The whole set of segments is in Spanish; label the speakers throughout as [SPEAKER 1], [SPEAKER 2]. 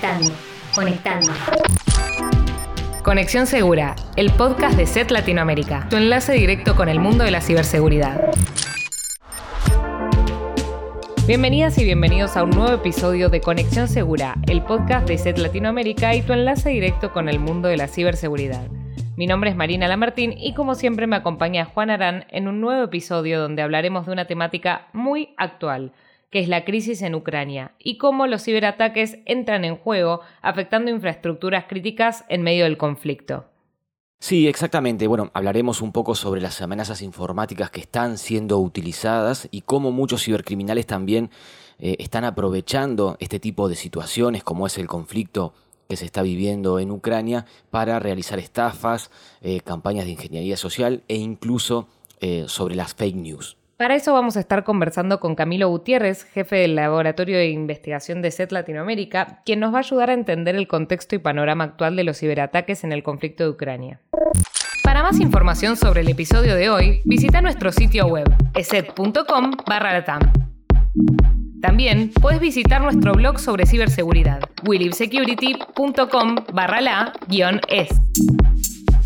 [SPEAKER 1] Conectando, conectando.
[SPEAKER 2] Conexión Segura, el podcast de SET Latinoamérica, tu enlace directo con el mundo de la ciberseguridad. Bienvenidas y bienvenidos a un nuevo episodio de Conexión Segura, el podcast de SET Latinoamérica y tu enlace directo con el mundo de la ciberseguridad. Mi nombre es Marina Lamartín y como siempre me acompaña Juan Arán en un nuevo episodio donde hablaremos de una temática muy actual, que es la crisis en Ucrania y cómo los ciberataques entran en juego afectando infraestructuras críticas en medio del conflicto.
[SPEAKER 3] Sí, exactamente. Bueno, hablaremos un poco sobre las amenazas informáticas que están siendo utilizadas y cómo muchos cibercriminales también eh, están aprovechando este tipo de situaciones como es el conflicto que se está viviendo en Ucrania para realizar estafas, eh, campañas de ingeniería social e incluso eh, sobre las fake news.
[SPEAKER 2] Para eso vamos a estar conversando con Camilo Gutiérrez, jefe del Laboratorio de Investigación de SET Latinoamérica, quien nos va a ayudar a entender el contexto y panorama actual de los ciberataques en el conflicto de Ucrania. Para más información sobre el episodio de hoy, visita nuestro sitio web, eset.com barra también puedes visitar nuestro blog sobre ciberseguridad, willibsecurity.com barra la guion es.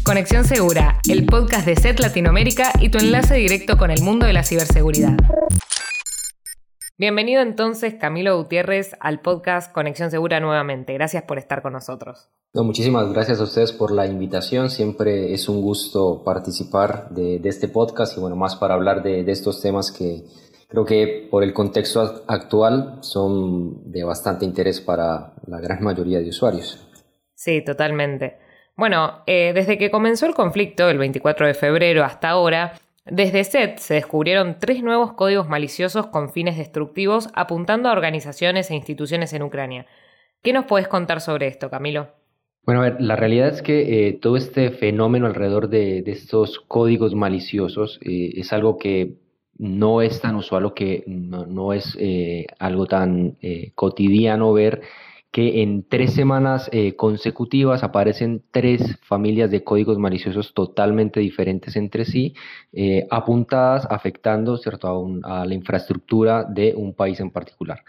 [SPEAKER 2] Conexión Segura, el podcast de SET Latinoamérica y tu enlace directo con el mundo de la ciberseguridad. Bienvenido entonces Camilo Gutiérrez al podcast Conexión Segura nuevamente. Gracias por estar con nosotros.
[SPEAKER 4] muchísimas gracias a ustedes por la invitación. Siempre es un gusto participar de, este podcast y bueno, más para hablar de estos temas que creo que por el contexto actual son de bastante interés para la gran mayoría de usuarios.
[SPEAKER 2] Sí, totalmente. Bueno, eh, desde que comenzó el conflicto, el 24 de febrero hasta ahora, desde SET se descubrieron tres nuevos códigos maliciosos con fines destructivos apuntando a organizaciones e instituciones en Ucrania. ¿Qué nos puedes contar sobre esto, Camilo?
[SPEAKER 4] Bueno, a ver, la realidad es que eh, todo este fenómeno alrededor de, estos códigos maliciosos eh, es algo que no es tan usual o que no, es eh, algo tan cotidiano ver que en tres semanas eh, consecutivas aparecen tres familias de códigos maliciosos totalmente diferentes entre sí, apuntadas, afectando ¿cierto? A, la infraestructura de un país en particular.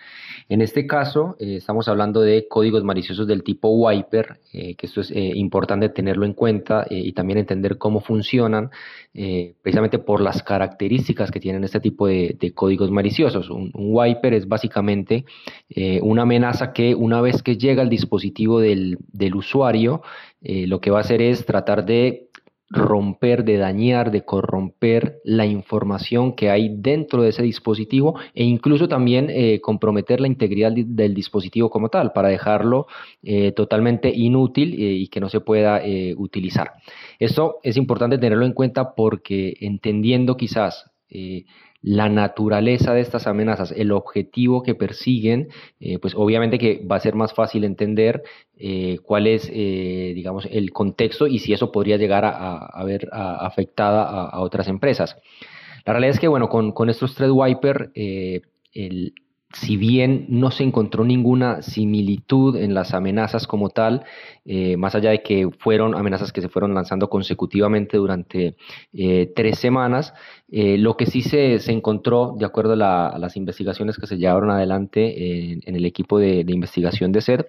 [SPEAKER 4] En este caso, estamos hablando de códigos maliciosos del tipo Wiper, que esto es importante tenerlo en cuenta y también entender cómo funcionan, eh, precisamente por las características que tienen este tipo de, códigos maliciosos. Un, wiper es básicamente eh, una amenaza que una vez que llega al dispositivo del, usuario, eh, lo que va a hacer es tratar de romper, de dañar, de corromper la información que hay dentro de ese dispositivo e incluso también eh, comprometer la integridad del dispositivo como tal para dejarlo eh, totalmente inútil y que no se pueda utilizar. Esto es importante tenerlo en cuenta porque entendiendo quizás la naturaleza de estas amenazas, el objetivo que persiguen, eh, pues obviamente que va a ser más fácil entender eh, cuál es, eh, digamos, el contexto y si eso podría llegar a, ver afectada a, otras empresas. La realidad es que, bueno, con, con estos Threadwiper, el, si bien no se encontró ninguna similitud en las amenazas como tal, eh, más allá de que fueron amenazas que se fueron lanzando consecutivamente durante eh, tres semanas, eh, lo que sí se, encontró, de acuerdo a, las investigaciones que se llevaron adelante en, el equipo de, de, investigación de SED,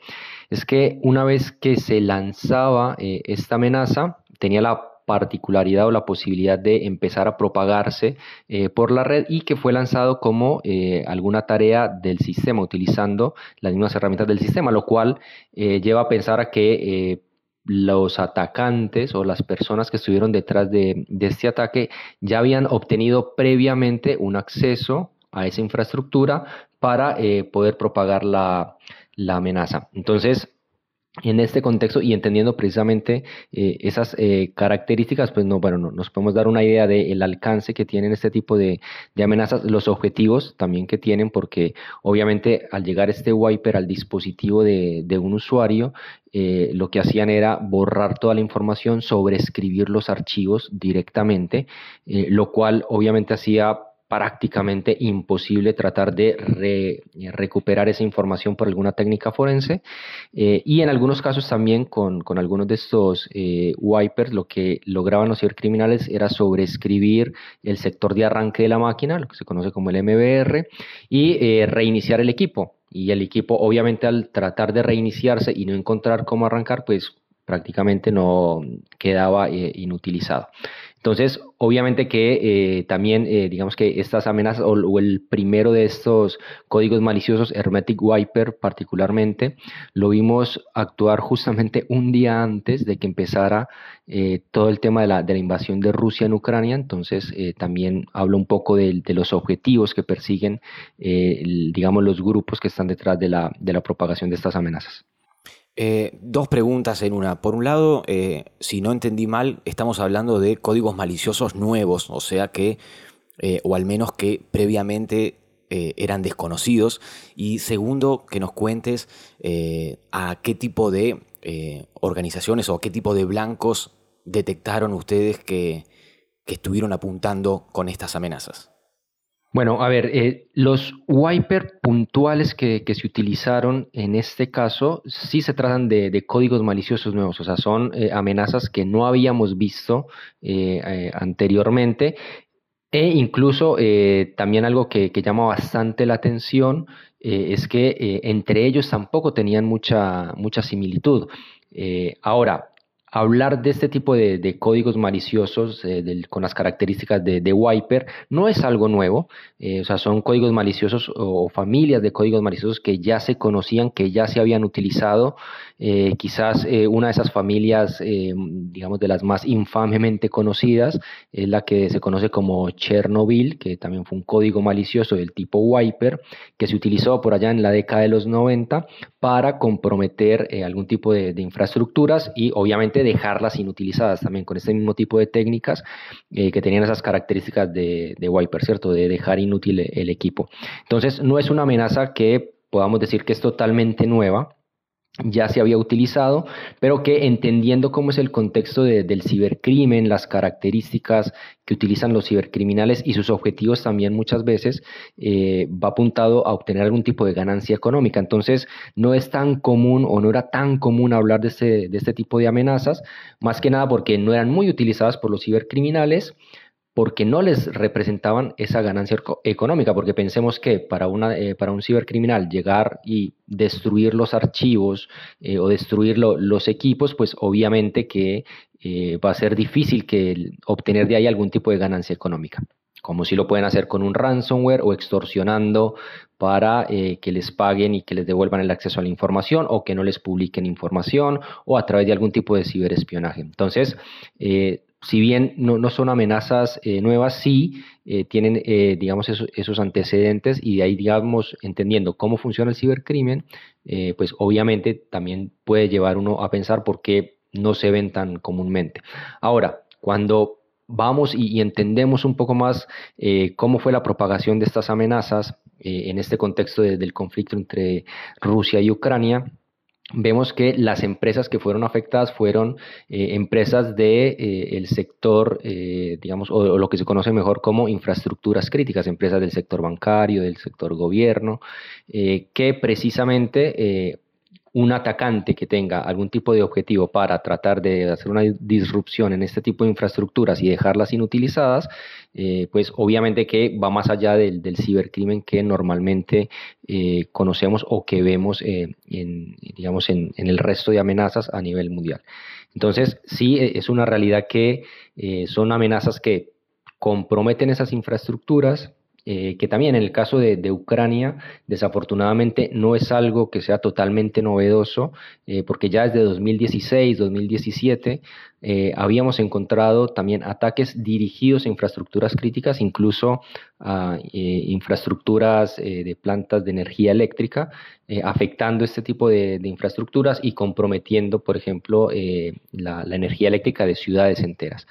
[SPEAKER 4] es que una vez que se lanzaba esta amenaza, tenía la particularidad o la posibilidad de empezar a propagarse eh, por la red y que fue lanzado como eh, alguna tarea del sistema utilizando las mismas herramientas del sistema, lo cual eh, lleva a pensar a que los atacantes o las personas que estuvieron detrás de, este ataque ya habían obtenido previamente un acceso a esa infraestructura para poder propagar la, la amenaza. Entonces, en este contexto y entendiendo precisamente eh, esas eh, características, pues no, bueno, nos podemos dar una idea del alcance que tienen este tipo de, amenazas, los objetivos también que tienen, porque obviamente al llegar este wiper al dispositivo de, un usuario, eh, lo que hacían era borrar toda la información, sobreescribir los archivos directamente, lo cual obviamente hacía prácticamente imposible tratar de recuperar esa información por alguna técnica forense eh, y en algunos casos también con, algunos de estos eh, wipers lo que lograban los cibercriminales era sobreescribir el sector de arranque de la máquina, lo que se conoce como el MBR, y eh, reiniciar el equipo. y el equipo obviamente al tratar de reiniciarse y no encontrar cómo arrancar, pues prácticamente no quedaba eh, inutilizado. Entonces, obviamente que eh, también, eh, digamos que estas amenazas o, el primero de estos códigos maliciosos, Hermetic Wiper particularmente, lo vimos actuar justamente un día antes de que empezara todo el tema de la, de la, invasión de Rusia en Ucrania. Entonces, también hablo un poco de, los objetivos que persiguen, digamos, los grupos que están detrás de la, de la propagación de estas amenazas.
[SPEAKER 3] Eh, dos preguntas en una. Por un lado, eh, si no entendí mal, estamos hablando de códigos maliciosos nuevos, o sea que, eh, o al menos que previamente eran desconocidos. Y segundo, que nos cuentes a qué tipo de organizaciones o a qué tipo de blancos detectaron ustedes que estuvieron apuntando con estas amenazas.
[SPEAKER 4] Bueno, a ver, eh, los wiper puntuales que, se utilizaron en este caso sí se tratan de, códigos maliciosos nuevos, o sea, son eh, amenazas que no habíamos visto eh, anteriormente e incluso también algo que, que, llama bastante la atención es que entre ellos tampoco tenían mucha, mucha similitud. ahora, hablar de este tipo de, códigos maliciosos eh, con las características de, Wiper no es algo nuevo, eh, o sea, son códigos maliciosos o, familias de códigos maliciosos que ya se conocían, que ya se habían utilizado. Eh, quizás una de esas familias, digamos, de las más infamemente conocidas, es la que se conoce como Chernobyl, que también fue un código malicioso del tipo Wiper, que se utilizó por allá en la década de los 90 para comprometer algún tipo de, infraestructuras y obviamente dejarlas inutilizadas también con este mismo tipo de técnicas eh, que tenían esas características de Wiper, ¿cierto? De dejar inútil el equipo. Entonces, no es una amenaza que podamos decir que es totalmente nueva, ya se había utilizado, pero que entendiendo cómo es el contexto del cibercrimen, las características que utilizan los cibercriminales y sus objetivos también muchas veces, eh, va apuntado a obtener algún tipo de ganancia económica. Entonces, no es tan común o no era tan común hablar de este, de este tipo de amenazas, más que nada porque no eran muy utilizadas por los cibercriminales porque no les representaban esa ganancia económica, porque pensemos que para, una, eh, para un cibercriminal llegar y destruir los archivos eh, o destruir los equipos, pues obviamente que eh, va a ser difícil que obtener de ahí algún tipo de ganancia económica, como si lo pueden hacer con un ransomware o extorsionando para que les paguen y que les devuelvan el acceso a la información o que no les publiquen información o a través de algún tipo de ciberespionaje. Entonces, si bien no, son amenazas eh, nuevas, sí eh, tienen, eh, digamos, esos, antecedentes y de ahí, digamos, entendiendo cómo funciona el cibercrimen, pues obviamente también puede llevar uno a pensar por qué no se ven tan comúnmente. Ahora, cuando vamos y, entendemos un poco más cómo fue la propagación de estas amenazas en este contexto del conflicto entre Rusia y Ucrania, vemos que las empresas que fueron afectadas fueron eh, empresas del de, eh, sector, eh, digamos, o, lo que se conoce mejor como infraestructuras críticas, empresas del sector bancario, del sector gobierno, que precisamente un atacante que tenga algún tipo de objetivo para tratar de hacer una disrupción en este tipo de infraestructuras y dejarlas inutilizadas, eh, pues obviamente que va más allá del, cibercrimen que normalmente eh, conocemos o que vemos eh, en, digamos, en, en, el resto de amenazas a nivel mundial. Entonces, sí, es una realidad que son amenazas que comprometen esas infraestructuras, eh, que también en el caso de, Ucrania, desafortunadamente no es algo que sea totalmente novedoso, eh, porque ya desde 2016, 2017, eh, habíamos encontrado también ataques dirigidos a infraestructuras críticas, incluso a infraestructuras de plantas de energía eléctrica, afectando este tipo de, infraestructuras y comprometiendo, por ejemplo, la energía eléctrica de ciudades enteras.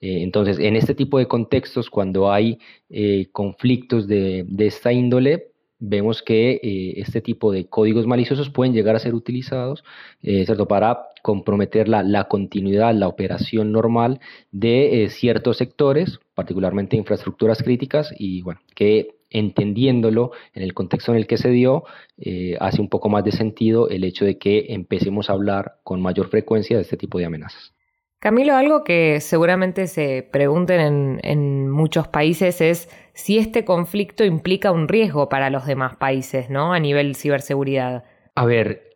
[SPEAKER 4] Eh, entonces, en este tipo de contextos, cuando hay eh, conflictos de, esta índole, vemos que eh, este tipo de códigos maliciosos pueden llegar a ser utilizados ¿cierto? para comprometer la, continuidad, la operación normal de ciertos sectores, particularmente infraestructuras críticas, y bueno, que entendiéndolo en el contexto en el que se dio, hace un poco más de sentido el hecho de que empecemos a hablar con mayor frecuencia de este tipo de amenazas.
[SPEAKER 2] Camilo, algo que seguramente se pregunten en, muchos países es si este conflicto implica un riesgo para los demás países, ¿no? A nivel ciberseguridad.
[SPEAKER 4] A ver,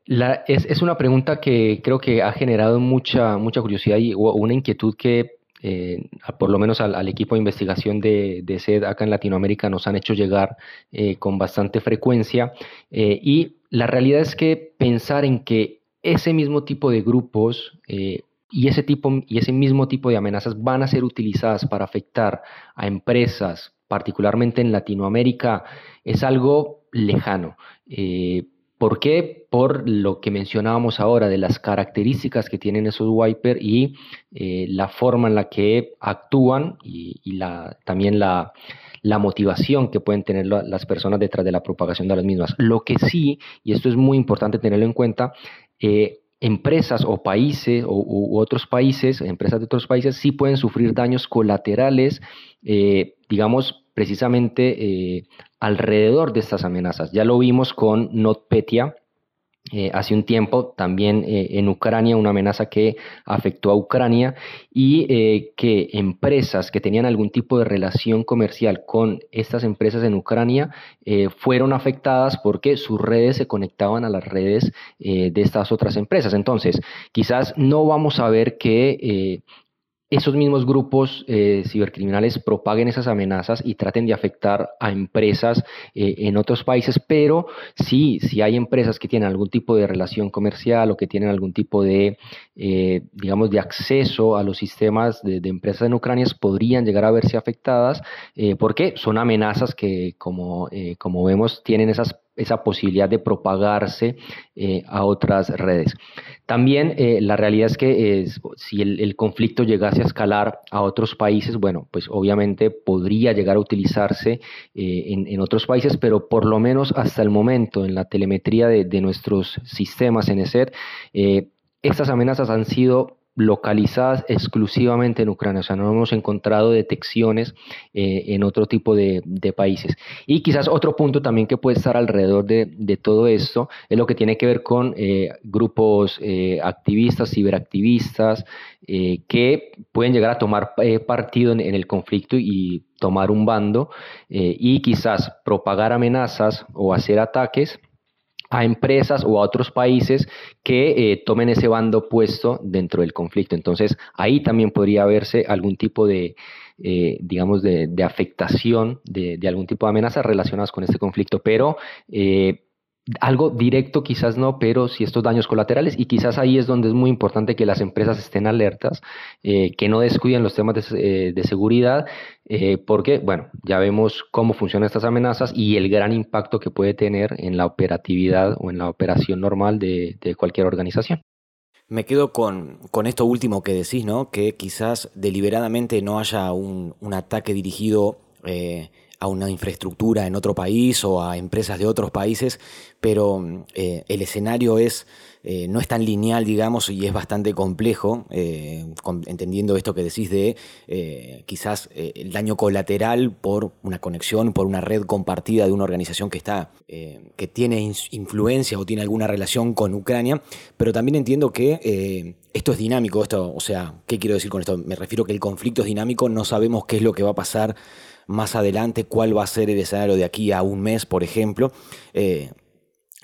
[SPEAKER 4] es, una pregunta que creo que ha generado mucha, mucha curiosidad y una inquietud que eh, por lo menos al, equipo de investigación de, de, SED acá en Latinoamérica nos han hecho llegar eh, con bastante frecuencia. Eh, y la realidad es que pensar en que ese mismo tipo de grupos y ese, tipo, y ese mismo tipo de amenazas van a ser utilizadas para afectar a empresas, particularmente en Latinoamérica, es algo lejano. Eh, ¿Por qué? Por lo que mencionábamos ahora de las características que tienen esos wipers y eh, la forma en la que actúan y, la, también la, motivación que pueden tener las personas detrás de la propagación de las mismas. Lo que sí, y esto es muy importante tenerlo en cuenta, eh, empresas o países o, u otros países, empresas de otros países, sí pueden sufrir daños colaterales, eh, digamos, precisamente eh, alrededor de estas amenazas. Ya lo vimos con NotPetya, eh, hace un tiempo, también eh, en Ucrania, una amenaza que afectó a Ucrania y eh, que empresas que tenían algún tipo de relación comercial con estas empresas en Ucrania fueron afectadas porque sus redes se conectaban a las redes de estas otras empresas. Entonces, quizás no vamos a ver que esos mismos grupos eh, cibercriminales propaguen esas amenazas y traten de afectar a empresas eh, en otros países, pero sí, si hay empresas que tienen algún tipo de relación comercial o que tienen algún tipo de, eh, digamos, de acceso a los sistemas de, empresas en Ucrania, podrían llegar a verse afectadas porque son amenazas que, como, como vemos, tienen esas esa posibilidad de propagarse eh, a otras redes. También eh, la realidad es que si el, conflicto llegase a escalar a otros países, bueno, pues obviamente podría llegar a utilizarse eh, en, otros países, pero por lo menos hasta el momento en la telemetría de, de nuestros sistemas en ESET, estas amenazas han sido localizadas exclusivamente en Ucrania, o sea, no hemos encontrado detecciones eh, en otro tipo de, países. Y quizás otro punto también que puede estar alrededor de, todo esto es lo que tiene que ver con eh, grupos eh, activistas, ciberactivistas, que pueden llegar a tomar partido en, en, el conflicto y tomar un bando y quizás propagar amenazas o hacer ataques a empresas o a otros países que eh, tomen ese bando puesto dentro del conflicto. Entonces, ahí también podría haberse algún tipo de, eh, digamos, de, afectación de, algún tipo de amenazas relacionadas con este conflicto. Pero eh, algo directo quizás no, pero sí estos daños colaterales y quizás ahí es donde es muy importante que las empresas estén alertas, eh, que no descuiden los temas de, eh, seguridad, eh, porque, bueno, ya vemos cómo funcionan estas amenazas y el gran impacto que puede tener en la operatividad o en la operación normal de, cualquier organización.
[SPEAKER 3] Me quedo con, esto último que decís, ¿no? Que quizás deliberadamente no haya un, un ataque dirigido a una infraestructura en otro país o a empresas de otros países, pero eh, el escenario es, eh, no es tan lineal, digamos, y es bastante complejo, eh, entendiendo esto que decís de quizás el daño colateral por una conexión, por una red compartida de una organización que está, que tiene influencia o tiene alguna relación con Ucrania, pero también entiendo que esto es dinámico, esto, o sea, ¿qué quiero decir con esto? Me refiero que el conflicto es dinámico, no sabemos qué es lo que va a pasar más adelante cuál va a ser el escenario de aquí a un mes, por ejemplo. Eh,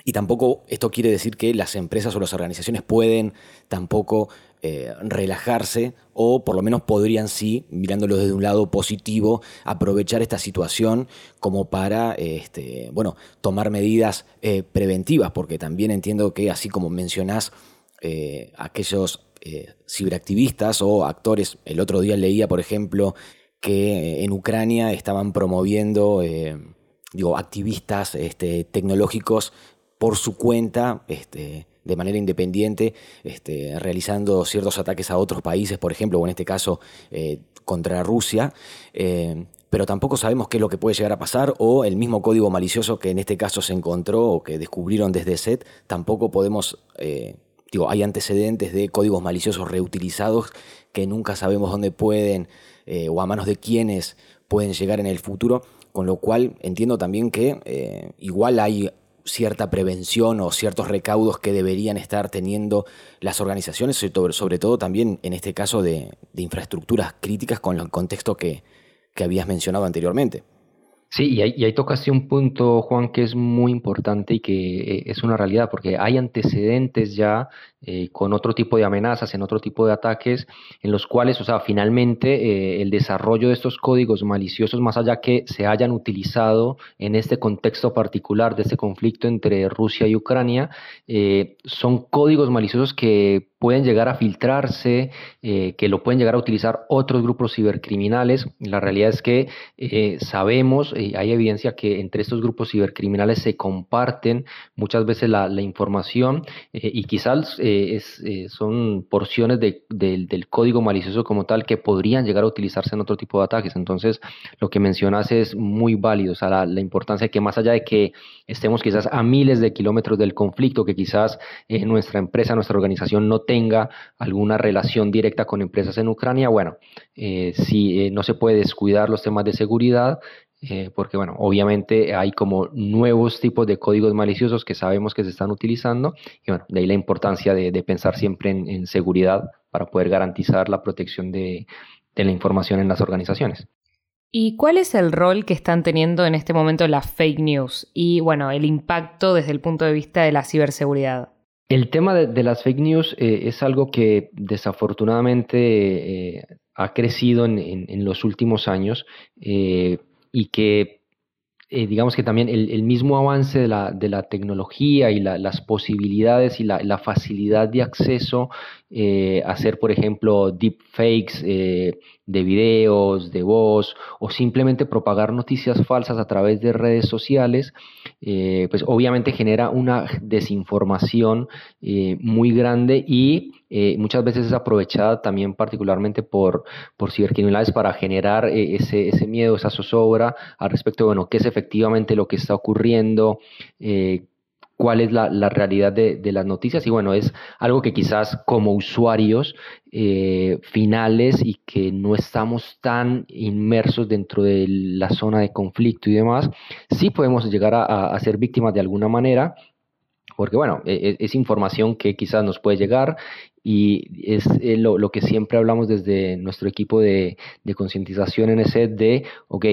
[SPEAKER 3] y tampoco esto quiere decir que las empresas o las organizaciones pueden tampoco eh, relajarse o por lo menos podrían sí, mirándolo desde un lado positivo, aprovechar esta situación como para este, bueno, tomar medidas eh, preventivas, porque también entiendo que así como mencionás aquellos ciberactivistas o actores, el otro día leía por ejemplo que en Ucrania estaban promoviendo, eh, digo, activistas este, tecnológicos por su cuenta, este, de manera independiente, este, realizando ciertos ataques a otros países, por ejemplo, o en este caso eh, contra Rusia. Eh, pero tampoco sabemos qué es lo que puede llegar a pasar o el mismo código malicioso que en este caso se encontró o que descubrieron desde SET, tampoco podemos, digo, hay antecedentes de códigos maliciosos reutilizados que nunca sabemos dónde pueden eh, o a manos de quienes pueden llegar en el futuro, con lo cual entiendo también que eh, igual hay cierta prevención o ciertos recaudos que deberían estar teniendo las organizaciones, sobre, todo también en este caso de, infraestructuras críticas con el contexto que habías mencionado anteriormente.
[SPEAKER 4] Sí, y ahí, y ahí, tocaste un punto, Juan, que es muy importante y que eh, es una realidad, porque hay antecedentes ya eh, con otro tipo de amenazas, en otro tipo de ataques, en los cuales, o sea, finalmente eh, el desarrollo de estos códigos maliciosos, más allá que se hayan utilizado en este contexto particular de este conflicto entre Rusia y Ucrania, son códigos maliciosos que pueden llegar a filtrarse, eh, que lo pueden llegar a utilizar otros grupos cibercriminales. La realidad es que eh, sabemos, y hay evidencia que entre estos grupos cibercriminales se comparten muchas veces la, información eh, y quizás son porciones del código malicioso como tal que podrían llegar a utilizarse en otro tipo de ataques. Entonces, lo que mencionas es muy válido, o sea, la, la importancia de que más allá de que estemos quizás a miles de kilómetros del conflicto, que quizás nuestra empresa, nuestra organización no tenga alguna relación directa con empresas en Ucrania, bueno, eh, si eh, no se puede descuidar los temas de seguridad, eh, porque bueno, obviamente hay como nuevos tipos de códigos maliciosos que sabemos que se están utilizando y bueno, de ahí la importancia de, pensar siempre en, seguridad para poder garantizar la protección de, de la información en las organizaciones.
[SPEAKER 2] ¿Y cuál es el rol que están teniendo en este momento las fake news y bueno, el impacto desde el punto de vista de la ciberseguridad?
[SPEAKER 4] El tema de, las fake news eh, es algo que desafortunadamente eh, ha crecido en, los últimos años eh, y que digamos que también el, mismo avance de la, de la tecnología y las posibilidades y la, facilidad de acceso a hacer, por ejemplo, deepfakes de videos, de voz o simplemente propagar noticias falsas a través de redes sociales, eh, pues obviamente genera una desinformación eh, muy grande y eh, muchas veces es aprovechada también particularmente por, por cibercriminales para generar ese, ese, miedo, esa zozobra al respecto de, bueno, qué es efectivamente lo que está ocurriendo, cuál es la, realidad de, las noticias. Y bueno, es algo que quizás como usuarios eh, finales y que no estamos tan inmersos dentro de la zona de conflicto y demás, sí podemos llegar a, ser víctimas de alguna manera porque bueno, e, e, es, información que quizás nos puede llegar y es eh, lo, que siempre hablamos desde nuestro equipo de, de concientización en ese de, ok,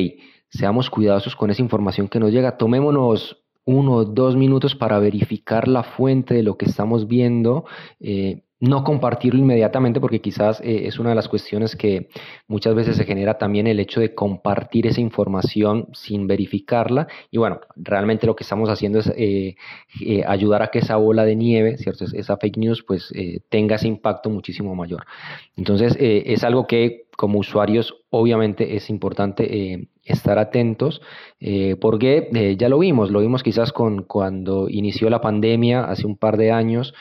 [SPEAKER 4] seamos cuidadosos con esa información que nos llega, tomémonos uno o dos minutos para verificar la fuente de lo que estamos viendo. Eh, no compartirlo inmediatamente porque quizás eh, es una de las cuestiones que muchas veces se genera también el hecho de compartir esa información sin verificarla y bueno, realmente lo que estamos haciendo es eh, ayudar a que esa bola de nieve, ¿cierto? esa fake news pues tenga ese impacto muchísimo mayor. Entonces es algo que como usuarios obviamente es importante estar atentos eh, porque eh, ya lo vimos, lo vimos quizás con cuando inició la pandemia hace un par de años,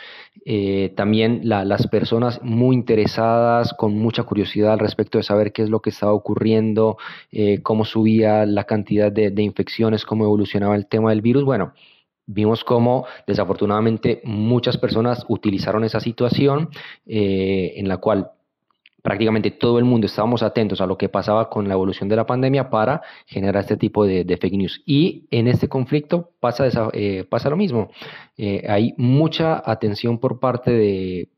[SPEAKER 4] también las personas muy interesadas, con mucha curiosidad al respecto de saber qué es lo que estaba ocurriendo, cómo subía la cantidad de infecciones, cómo evolucionaba el tema del virus, bueno, vimos cómo desafortunadamente muchas personas utilizaron esa situación en la cual prácticamente todo el mundo estábamos atentos a lo que pasaba con la evolución de la pandemia para generar este tipo de, fake news. Y en este conflicto pasa, eh, pasa lo mismo. Eh, hay mucha atención por parte de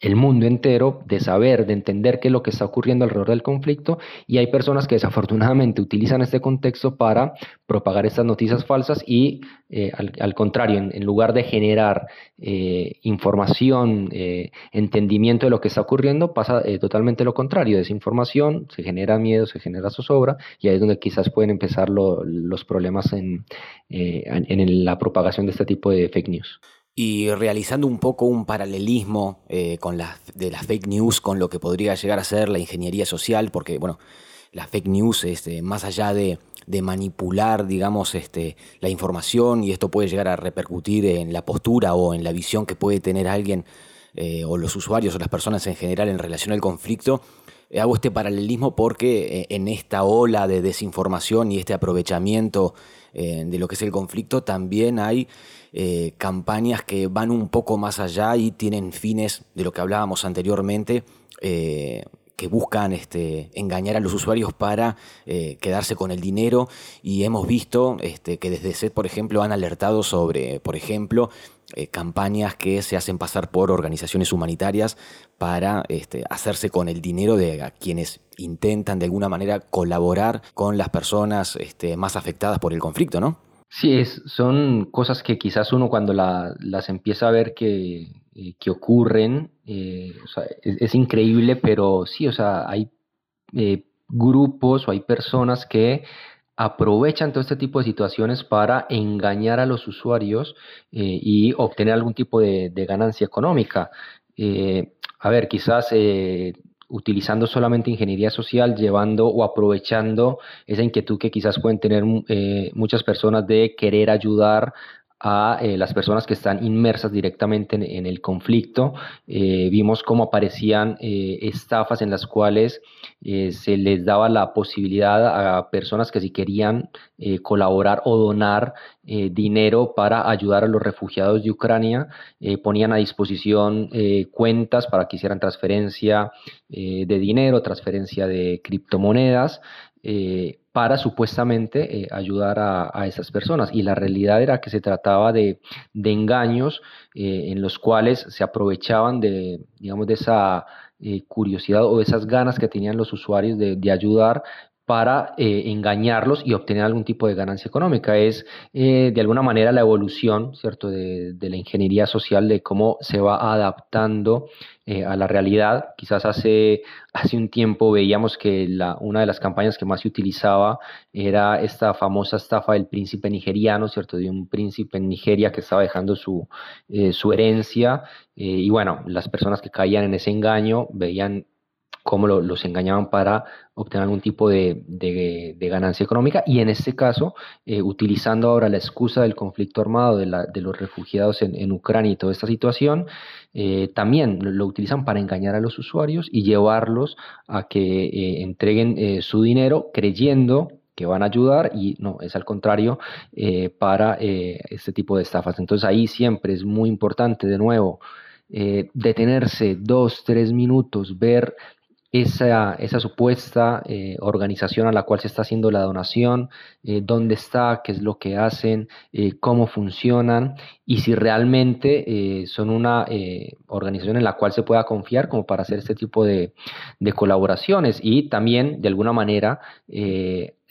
[SPEAKER 4] el mundo entero de saber, de entender qué es lo que está ocurriendo alrededor del conflicto y hay personas que desafortunadamente utilizan este contexto para propagar estas noticias falsas y eh, al, contrario, en, lugar de generar eh, información, eh, entendimiento de lo que está ocurriendo, pasa totalmente lo contrario, desinformación, se genera miedo, se genera zozobra y ahí es donde quizás pueden empezar los problemas en, en la propagación de este tipo de fake news
[SPEAKER 3] y realizando un poco un paralelismo eh, con las, de las fake news con lo que podría llegar a ser la ingeniería social, porque bueno, las fake news, este, más allá de, manipular, digamos, este, la información, y esto puede llegar a repercutir en la postura o en la visión que puede tener alguien, eh, o los usuarios o las personas en general en relación al conflicto, hago este paralelismo porque en esta ola de desinformación y este aprovechamiento de lo que es el conflicto también hay eh, campañas que van un poco más allá y tienen fines de lo que hablábamos anteriormente, eh, que buscan este, engañar a los usuarios para eh, quedarse con el dinero. Y hemos visto este, que desde SET, por ejemplo, han alertado sobre, por ejemplo, eh, campañas que se hacen pasar por organizaciones humanitarias para este, hacerse con el dinero de quienes intentan de alguna manera colaborar con las personas este, más afectadas por el conflicto, ¿no?
[SPEAKER 4] Sí, es, son cosas que quizás uno cuando las empieza a ver que, eh, que ocurren, eh, es, increíble, pero sí, o sea, hay grupos o hay personas que aprovechan todo este tipo de situaciones para engañar a los usuarios eh, y obtener algún tipo de, ganancia económica. Eh, a ver, quizás eh, utilizando solamente ingeniería social, llevando o aprovechando esa inquietud que quizás pueden tener muchas personas de querer ayudar a eh, las personas que están inmersas directamente en, el conflicto. Eh, vimos cómo aparecían eh, estafas en las cuales se les daba la posibilidad a personas que si querían colaborar o donar dinero para ayudar a los refugiados de Ucrania, ponían a disposición cuentas para que hicieran transferencia de dinero, transferencia de criptomonedas para supuestamente eh, ayudar a, esas personas. Y la realidad era que se trataba de, engaños eh, en los cuales se aprovechaban de, digamos, de esa eh, curiosidad o de esas ganas que tenían los usuarios de, de ayudar para eh, engañarlos y obtener algún tipo de ganancia económica. Es eh, de alguna manera la evolución, ¿cierto?, de, la ingeniería social, de cómo se va adaptando eh, a la realidad. Quizás hace, hace un tiempo veíamos que una de las campañas que más se utilizaba era esta famosa estafa del príncipe nigeriano, ¿cierto?, de un príncipe en Nigeria que estaba dejando su, su herencia. y bueno, las personas que caían en ese engaño veían cómo los engañaban para obtener algún tipo de, ganancia económica y en este caso, eh, utilizando ahora la excusa del conflicto armado de, los refugiados en, Ucrania y toda esta situación, eh, también lo, utilizan para engañar a los usuarios y llevarlos a que eh, entreguen su dinero creyendo que van a ayudar y no, es al contrario para este tipo de estafas. Entonces ahí siempre es muy importante de nuevo. detenerse dos, tres minutos, ver esa, esa supuesta eh, organización a la cual se está haciendo la donación, eh, dónde está, qué es lo que hacen, eh, cómo funcionan y si realmente son una organización en la cual se pueda confiar como para hacer este tipo de, de colaboraciones y también de alguna manera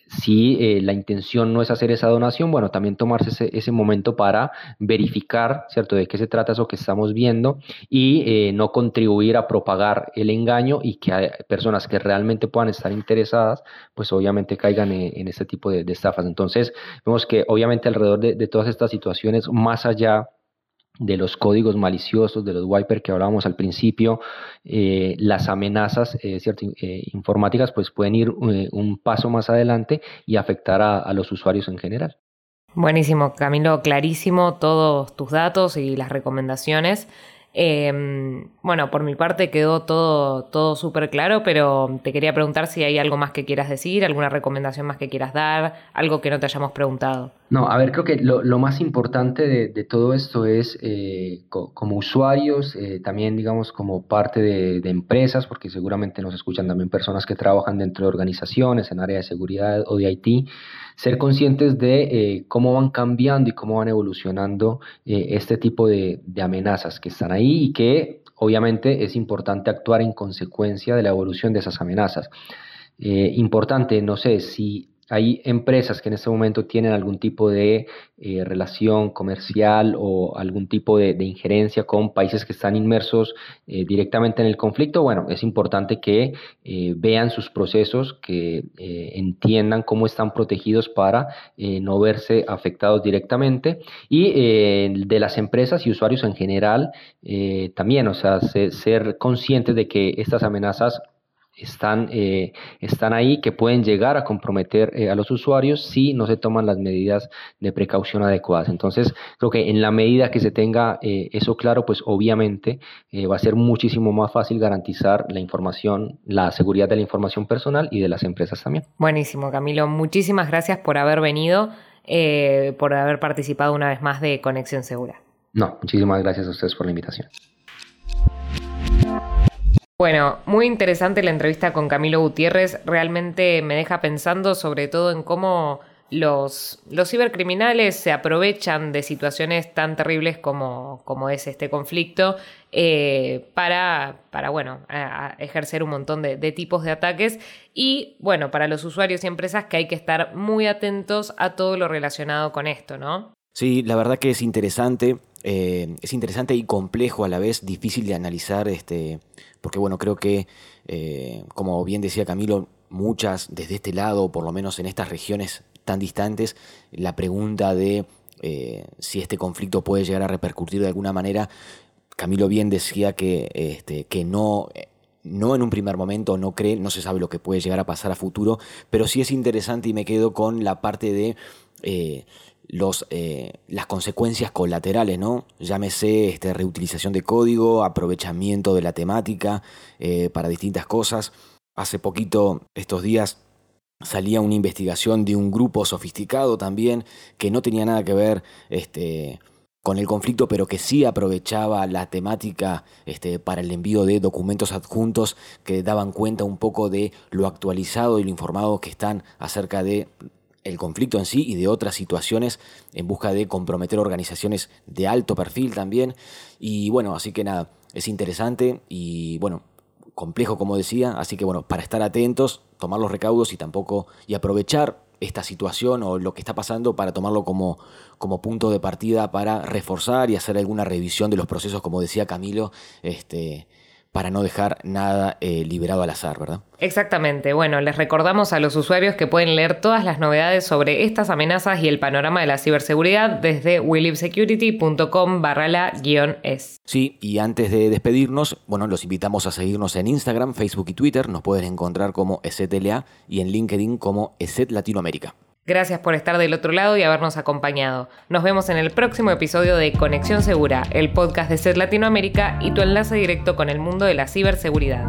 [SPEAKER 4] si eh, la intención no es hacer esa donación, bueno, también tomarse ese, momento para verificar, ¿cierto?, de qué se trata eso que estamos viendo y eh, no contribuir a propagar el engaño y que personas que realmente puedan estar interesadas, pues obviamente caigan en, este tipo de, estafas. Entonces, vemos que obviamente alrededor de, de todas estas situaciones, más allá de los códigos maliciosos, de los wiper que hablábamos al principio, eh, las amenazas eh, eh, informáticas pues pueden ir un paso más adelante y afectar a, los usuarios en general.
[SPEAKER 2] Buenísimo, Camilo, clarísimo todos tus datos y las recomendaciones. Em, bueno, por mi parte quedó todo, todo súper claro, pero te quería preguntar si hay algo más que quieras decir, alguna recomendación más que quieras dar, algo que no te hayamos preguntado.
[SPEAKER 4] No, a ver, creo que lo, más importante de, todo esto es eh, como usuarios, eh, también digamos como parte de, empresas, porque seguramente nos escuchan también personas que trabajan dentro de organizaciones en área de seguridad o de IT, ser conscientes de eh, cómo van cambiando y cómo van evolucionando este tipo de, de amenazas que están ahí y que obviamente es importante actuar en consecuencia de la evolución de esas amenazas. importante, no sé, si hay empresas que en este momento tienen algún tipo de eh, relación comercial o algún tipo de, injerencia con países que están inmersos eh, directamente en el conflicto. Bueno, es importante que eh, vean sus procesos, que entiendan cómo están protegidos para no verse afectados directamente. Y de las empresas y usuarios en general, también, o sea, ser conscientes de que estas amenazas están, eh, están ahí que pueden llegar a comprometer eh, a los usuarios si no se toman las medidas de precaución adecuadas. Entonces, creo que en la medida que se tenga eh, eso claro, pues obviamente va a ser muchísimo más fácil garantizar la información, la seguridad de la información personal y de las empresas también.
[SPEAKER 2] Buenísimo, Camilo. Muchísimas gracias por haber venido, por haber participado una vez más de Conexión Segura.
[SPEAKER 4] No, muchísimas gracias a ustedes por la invitación.
[SPEAKER 2] Bueno, muy interesante la entrevista con Camilo Gutiérrez. Realmente me deja pensando sobre todo en cómo los, los cibercriminales se aprovechan de situaciones tan terribles como, como es este conflicto eh, para, para, bueno, ejercer un montón de, tipos de ataques y, bueno, para los usuarios y empresas que hay que estar muy atentos a todo lo relacionado con esto, ¿no?
[SPEAKER 3] Sí, la verdad que es interesante, eh, es interesante y complejo a la vez, difícil de analizar, este, porque bueno, creo que, eh, como bien decía Camilo, muchas desde este lado, por lo menos en estas regiones tan distantes, la pregunta de eh, si este conflicto puede llegar a repercutir de alguna manera, Camilo bien decía que, este, que no, no en un primer momento, no cree, no se sabe lo que puede llegar a pasar a futuro, pero sí es interesante y me quedo con la parte de eh, los, eh, las consecuencias colaterales, ¿no? Llámese este, reutilización de código, aprovechamiento de la temática para distintas cosas. Hace poquito, estos días, salía una investigación de un grupo sofisticado también que no tenía nada que ver este, con el conflicto, pero que sí aprovechaba la temática este, para el envío de documentos adjuntos que daban cuenta un poco de lo actualizado y lo informado que están acerca de el conflicto en sí y de otras situaciones en busca de comprometer organizaciones de alto perfil también. Y bueno, así que nada, es interesante y bueno, complejo como decía, así que bueno, para estar atentos, tomar los recaudos y tampoco, y aprovechar esta situación o lo que está pasando para tomarlo como, como punto de partida para reforzar y hacer alguna revisión de los procesos, como decía Camilo, este, para no dejar nada eh, liberado al azar, ¿verdad?
[SPEAKER 2] Exactamente. Bueno, les recordamos a los usuarios que pueden leer todas las novedades sobre estas amenazas y el panorama de la ciberseguridad desde willivesecurity.com barra la guion es.
[SPEAKER 3] Sí, y antes de despedirnos, bueno, los invitamos a seguirnos en Instagram, Facebook y Twitter. Nos pueden encontrar como ESETLA y en LinkedIn como ESET Latinoamérica.
[SPEAKER 2] Gracias por estar del otro lado y habernos acompañado. Nos vemos en el próximo episodio de Conexión Segura, el podcast de Ser Latinoamérica y tu enlace directo con el mundo de la ciberseguridad.